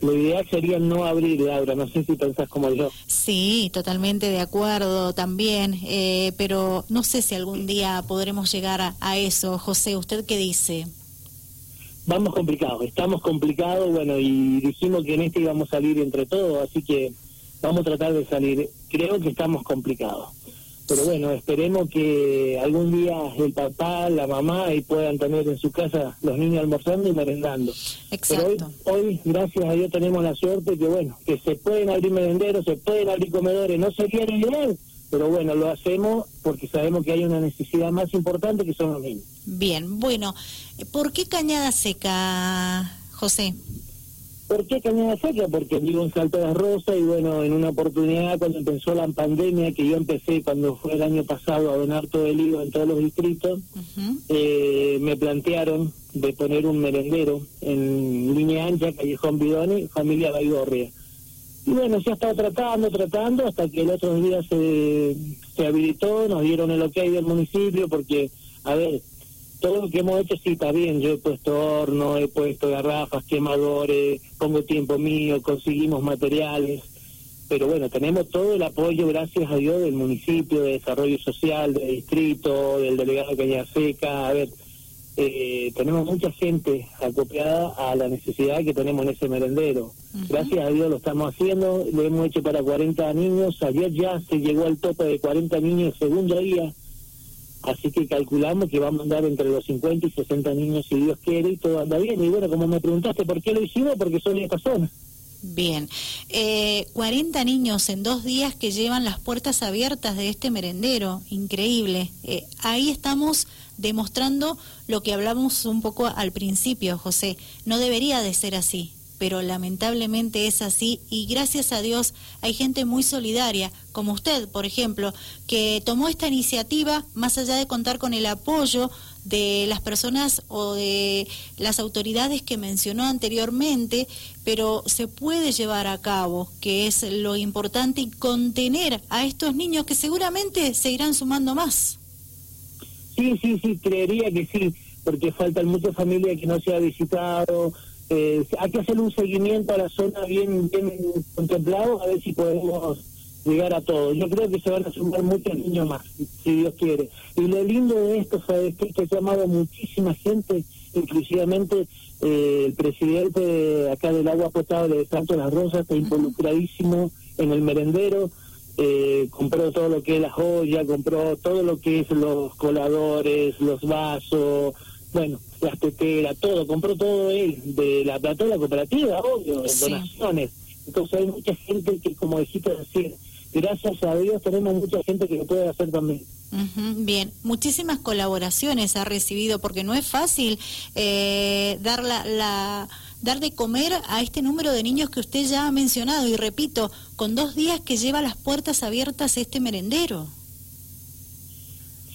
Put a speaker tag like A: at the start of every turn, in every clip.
A: lo ideal sería no abrir, Laura, no sé si pensás como yo.
B: Sí, totalmente de acuerdo también, eh, pero no sé si algún día podremos llegar a, a eso. José, ¿usted qué dice?
A: Vamos complicados, estamos complicados, bueno, y dijimos que en este íbamos a salir entre todos, así que vamos a tratar de salir. Creo que estamos complicados. Pero bueno, esperemos que algún día el papá, la mamá y puedan tener en su casa los niños almorzando y merendando.
B: Exacto.
A: Pero hoy, hoy, gracias a Dios, tenemos la suerte que, bueno, que se pueden abrir merenderos, se pueden abrir comedores. No sería lo ideal, pero bueno, lo hacemos porque sabemos que hay una necesidad más importante que son los niños.
B: Bien, bueno, ¿por qué Cañada Seca, José?
A: ¿Por qué Cañada Seca? Porque vivo en Salto de las Rosas y bueno, en una oportunidad cuando empezó la pandemia, que yo empecé cuando fue el año pasado a donar todo el hilo en todos los distritos, eh, me plantearon de poner un merendero en línea ancha, Callejón Bidoni, familia Baigorria. Y bueno, se ha estado tratando, tratando, hasta que el otro día se, se habilitó, nos dieron el ok del municipio, porque, a ver, todo lo que hemos hecho sí está bien. Yo he puesto horno, he puesto garrafas, quemadores, pongo tiempo mío, conseguimos materiales. Pero bueno, tenemos todo el apoyo, gracias a Dios, del municipio, de desarrollo social, del distrito, del delegado de Caña Seca. A ver, eh, tenemos mucha gente acopiada a la necesidad que tenemos en ese merendero. Gracias a Dios lo estamos haciendo, lo hemos hecho para 40 niños. Ayer ya se llegó al tope de 40 niños el segundo día Así que calculamos que vamos a andar entre los 50 y 60 niños si Dios quiere y todo anda bien. Y bueno, como me preguntaste por qué lo hicimos, porque son estas personas.
B: Bien, eh, 40 niños en dos días que llevan las puertas abiertas de este merendero, increíble. Eh, ahí estamos demostrando lo que hablamos un poco al principio, José. No debería de ser así pero lamentablemente es así y gracias a Dios hay gente muy solidaria, como usted, por ejemplo, que tomó esta iniciativa más allá de contar con el apoyo de las personas o de las autoridades que mencionó anteriormente, pero se puede llevar a cabo, que es lo importante, y contener a estos niños que seguramente se irán sumando más.
A: Sí, sí, sí, creería que sí, porque faltan muchas familias que no se ha visitado, eh, hay que hacer un seguimiento a la zona bien, bien contemplado, a ver si podemos llegar a todo. Yo creo que se van a sumar muchos niños más, si Dios quiere. Y lo lindo de esto es que, que ha llamado muchísima gente, inclusivamente eh, el presidente acá del agua potable de Santo Las Rosas está involucradísimo en el merendero. Eh, compró todo lo que es la joya, compró todo lo que es los coladores, los vasos, bueno, las teteras, todo, compró todo él, de la plata de la cooperativa, obvio, donaciones. Entonces hay mucha gente que, como dijiste decir, gracias a Dios tenemos mucha gente que lo puede hacer también.
B: bien, muchísimas colaboraciones ha recibido porque no es fácil eh, dar la, la, dar de comer a este número de niños que usted ya ha mencionado y repito, con dos días que lleva las puertas abiertas este merendero.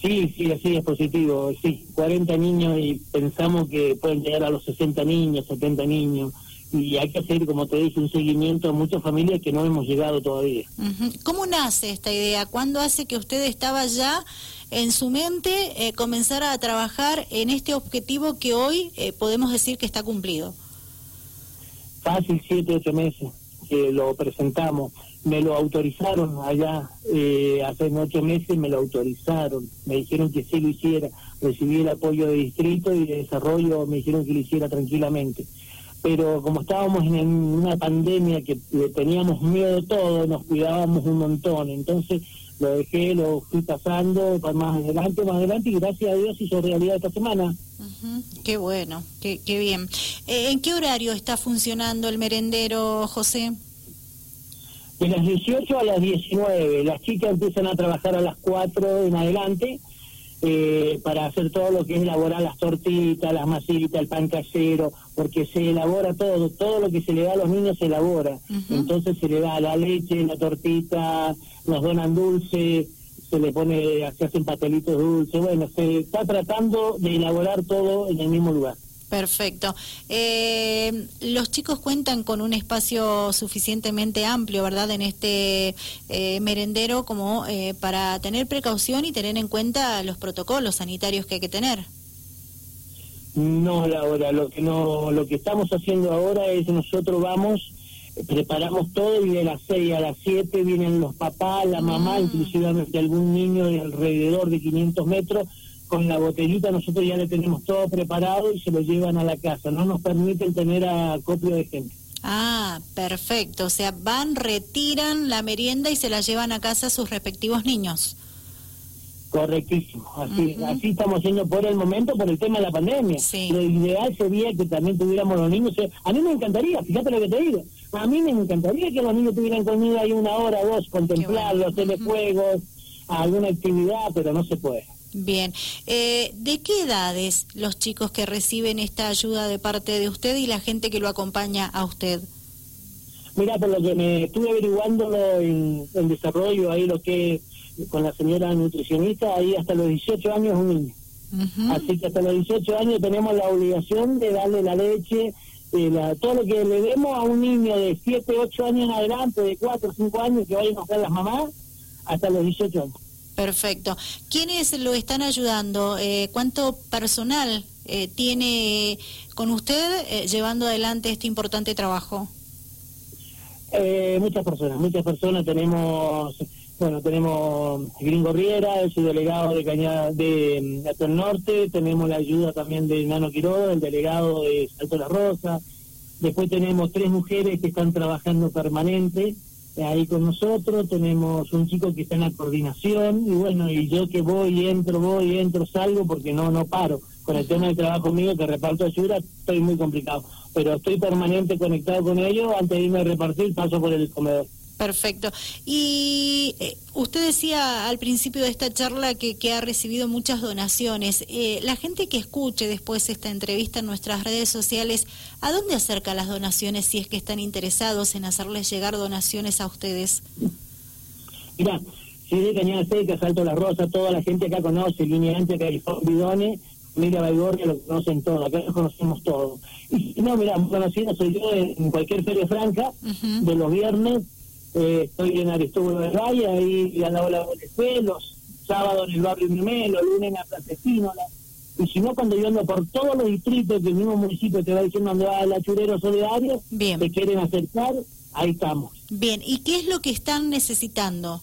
A: Sí, sí, así es positivo, sí, 40 niños y pensamos que pueden llegar a los 60 niños, 70 niños y hay que hacer, como te dije, un seguimiento a muchas familias que no hemos llegado todavía.
B: ¿Cómo nace esta idea? ¿Cuándo hace que usted estaba ya en su mente eh, comenzar a trabajar en este objetivo que hoy eh, podemos decir que está cumplido?
A: Fácil, siete, ocho meses lo presentamos me lo autorizaron allá eh, hace ocho meses, me lo autorizaron, me dijeron que sí lo hiciera, recibí el apoyo de distrito y de desarrollo, me dijeron que lo hiciera tranquilamente. Pero como estábamos en una pandemia que teníamos miedo todo, nos cuidábamos un montón, entonces lo dejé, lo fui pasando para más adelante, más adelante y gracias a Dios hizo realidad esta semana.
B: Qué bueno, qué, qué bien. Eh, ¿En qué horario está funcionando el merendero, José?
A: De las 18 a las 19. Las chicas empiezan a trabajar a las 4 en adelante eh, para hacer todo lo que es elaborar las tortitas, las masitas, el pan casero, porque se elabora todo, todo lo que se le da a los niños se elabora. Entonces se le da la leche, la tortita, nos donan dulce, se le pone, se hacen patelitos dulces, bueno, se está tratando de elaborar todo en el mismo lugar.
B: Perfecto. Eh, los chicos cuentan con un espacio suficientemente amplio, ¿verdad?, en este eh, merendero como eh, para tener precaución y tener en cuenta los protocolos sanitarios que hay que tener.
A: No, Laura, lo que no, lo que estamos haciendo ahora es nosotros vamos, preparamos todo y de las 6 a las 7 vienen los papás, la mamá, inclusive algún niño de alrededor de 500 metros, con la botellita nosotros ya le tenemos todo preparado y se lo llevan a la casa, no nos permiten tener acopio de gente.
B: Ah, perfecto, o sea, van, retiran la merienda y se la llevan a casa a sus respectivos niños.
A: Correctísimo, así, así estamos haciendo por el momento por el tema de la pandemia. Lo ideal sería que también tuviéramos los niños. A mí me encantaría, fíjate lo que te digo, a mí me encantaría que los niños tuvieran conmigo ahí una hora o dos, contemplarlos, hacerle juegos, alguna actividad, pero no se puede.
B: Bien, eh, ¿de qué edades los chicos que reciben esta ayuda de parte de usted y la gente que lo acompaña a usted?
A: Mira, por lo que me estuve averiguando en, en desarrollo, ahí lo que con la señora nutricionista, ahí hasta los 18 años un niño. Así que hasta los 18 años tenemos la obligación de darle la leche, eh, todo lo que le demos a un niño de 7, 8 años en adelante, de 4, 5 años, que vayan a buscar las mamás, hasta los 18 años.
B: Perfecto. ¿Quiénes lo están ayudando? Eh, ¿Cuánto personal eh, tiene con usted llevando adelante este importante trabajo?
A: muchas personas, muchas personas. Tenemos bueno, tenemos Gringo Riera, el delegado de Cañada de mm, Norte, tenemos la ayuda también de Nano Quiroga, el delegado de Salto La Rosa. Después tenemos tres mujeres que están trabajando permanente eh, ahí con nosotros, tenemos un chico que está en la coordinación y bueno, y yo que voy, entro, voy, entro, salgo porque no no paro. Con el tema del trabajo mío que reparto ayuda estoy muy complicado, pero estoy permanente conectado con ellos, antes de irme a repartir paso por el comedor.
B: Perfecto. Y eh, usted decía al principio de esta charla que, que ha recibido muchas donaciones. Eh, la gente que escuche después esta entrevista en nuestras redes sociales, ¿a dónde acerca las donaciones si es que están interesados en hacerles llegar donaciones a ustedes?
A: Mira, si de Cañada Seca, Salto La Rosa, toda la gente acá conoce, Línea Ancha, California, Bidones, Mira Baigorria, lo conocen todos, acá lo conocemos todos. Y no, mira, conocido soy yo en cualquier feria franca de los viernes eh, estoy en Aristóbulo de Raya, ahí al lado de la los sábados en el barrio Mimelo, lunes en la y si no, cuando yo ando por todos los distritos que el mismo municipio te va diciendo donde va el achurero solidario, Bien. te quieren acercar, ahí estamos.
B: Bien, ¿y qué es lo que están necesitando?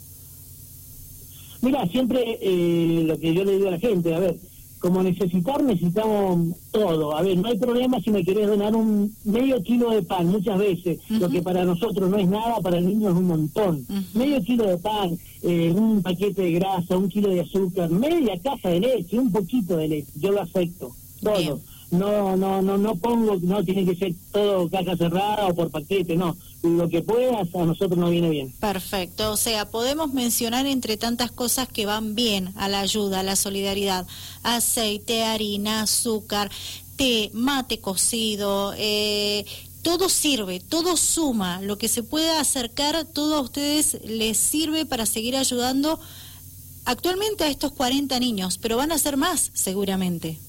A: Mira, siempre eh, lo que yo le digo a la gente, a ver, como necesitar, necesitamos todo. A ver, no hay problema si me querés donar un medio kilo de pan, muchas veces, lo que para nosotros no es nada, para el niño es un montón. Medio kilo de pan, eh, un paquete de grasa, un kilo de azúcar, media caja de leche, un poquito de leche, yo lo acepto, todo no, no, no, no pongo, no tiene que ser todo caja cerrada o por paquete, no. Lo que puedas a nosotros no viene bien.
B: Perfecto, o sea, podemos mencionar entre tantas cosas que van bien a la ayuda, a la solidaridad, aceite, harina, azúcar, té, mate cocido, eh, todo sirve, todo suma, lo que se pueda acercar, todo a ustedes les sirve para seguir ayudando actualmente a estos 40 niños, pero van a ser más seguramente.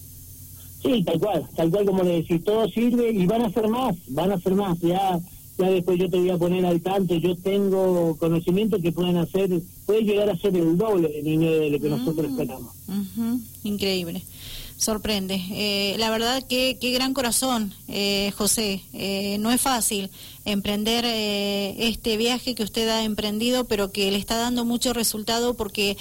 A: Sí, tal cual, tal cual como le decís, todo sirve y van a hacer más, van a hacer más, ya ya después yo te voy a poner al tanto, yo tengo conocimiento que pueden hacer, puede llegar a ser el doble de lo que nosotros mm, esperamos.
B: Increíble, sorprende. Eh, la verdad que qué gran corazón, eh, José, eh, no es fácil emprender este viaje que usted ha emprendido, pero que le está dando mucho resultado porque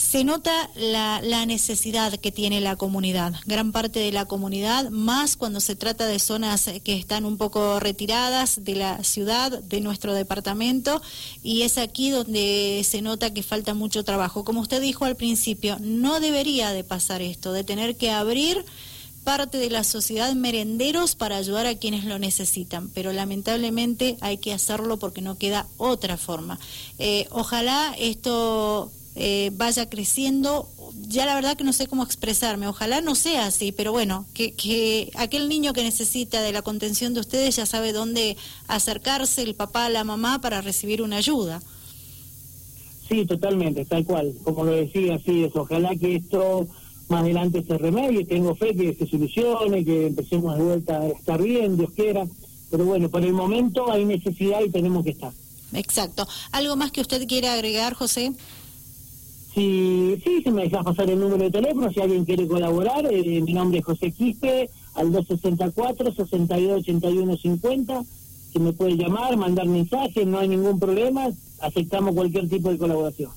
B: se nota la, necesidad que tiene la comunidad, gran parte de la comunidad, más cuando se trata de zonas que están un poco retiradas de la ciudad, de nuestro departamento, y es aquí donde se nota que falta mucho trabajo. Como usted dijo al principio, no debería de pasar esto, de tener que abrir parte de la sociedad merenderos para ayudar a quienes lo necesitan, pero lamentablemente hay que hacerlo porque no queda otra forma. Eh, ojalá esto eh, vaya creciendo. Ya la verdad que no sé cómo expresarme, ojalá no sea así, pero bueno, que, que aquel niño que necesita de la contención de ustedes ya sabe dónde acercarse el papá, la mamá para recibir una ayuda.
A: Sí, totalmente, tal cual, como lo decía, así es, ojalá que esto más adelante se remedie, tengo fe que se solucione, que empecemos de vuelta a estar bien, Dios quiera, pero bueno, por el momento hay necesidad y tenemos que estar.
B: Exacto. ¿Algo más que usted quiere agregar, José?
A: Sí, sí, si me dejas pasar el número de teléfono, si alguien quiere colaborar, eh, mi nombre es José Quispe, al 264-6281-50, si me puede llamar, mandar mensajes, no hay ningún problema, aceptamos cualquier tipo de colaboración.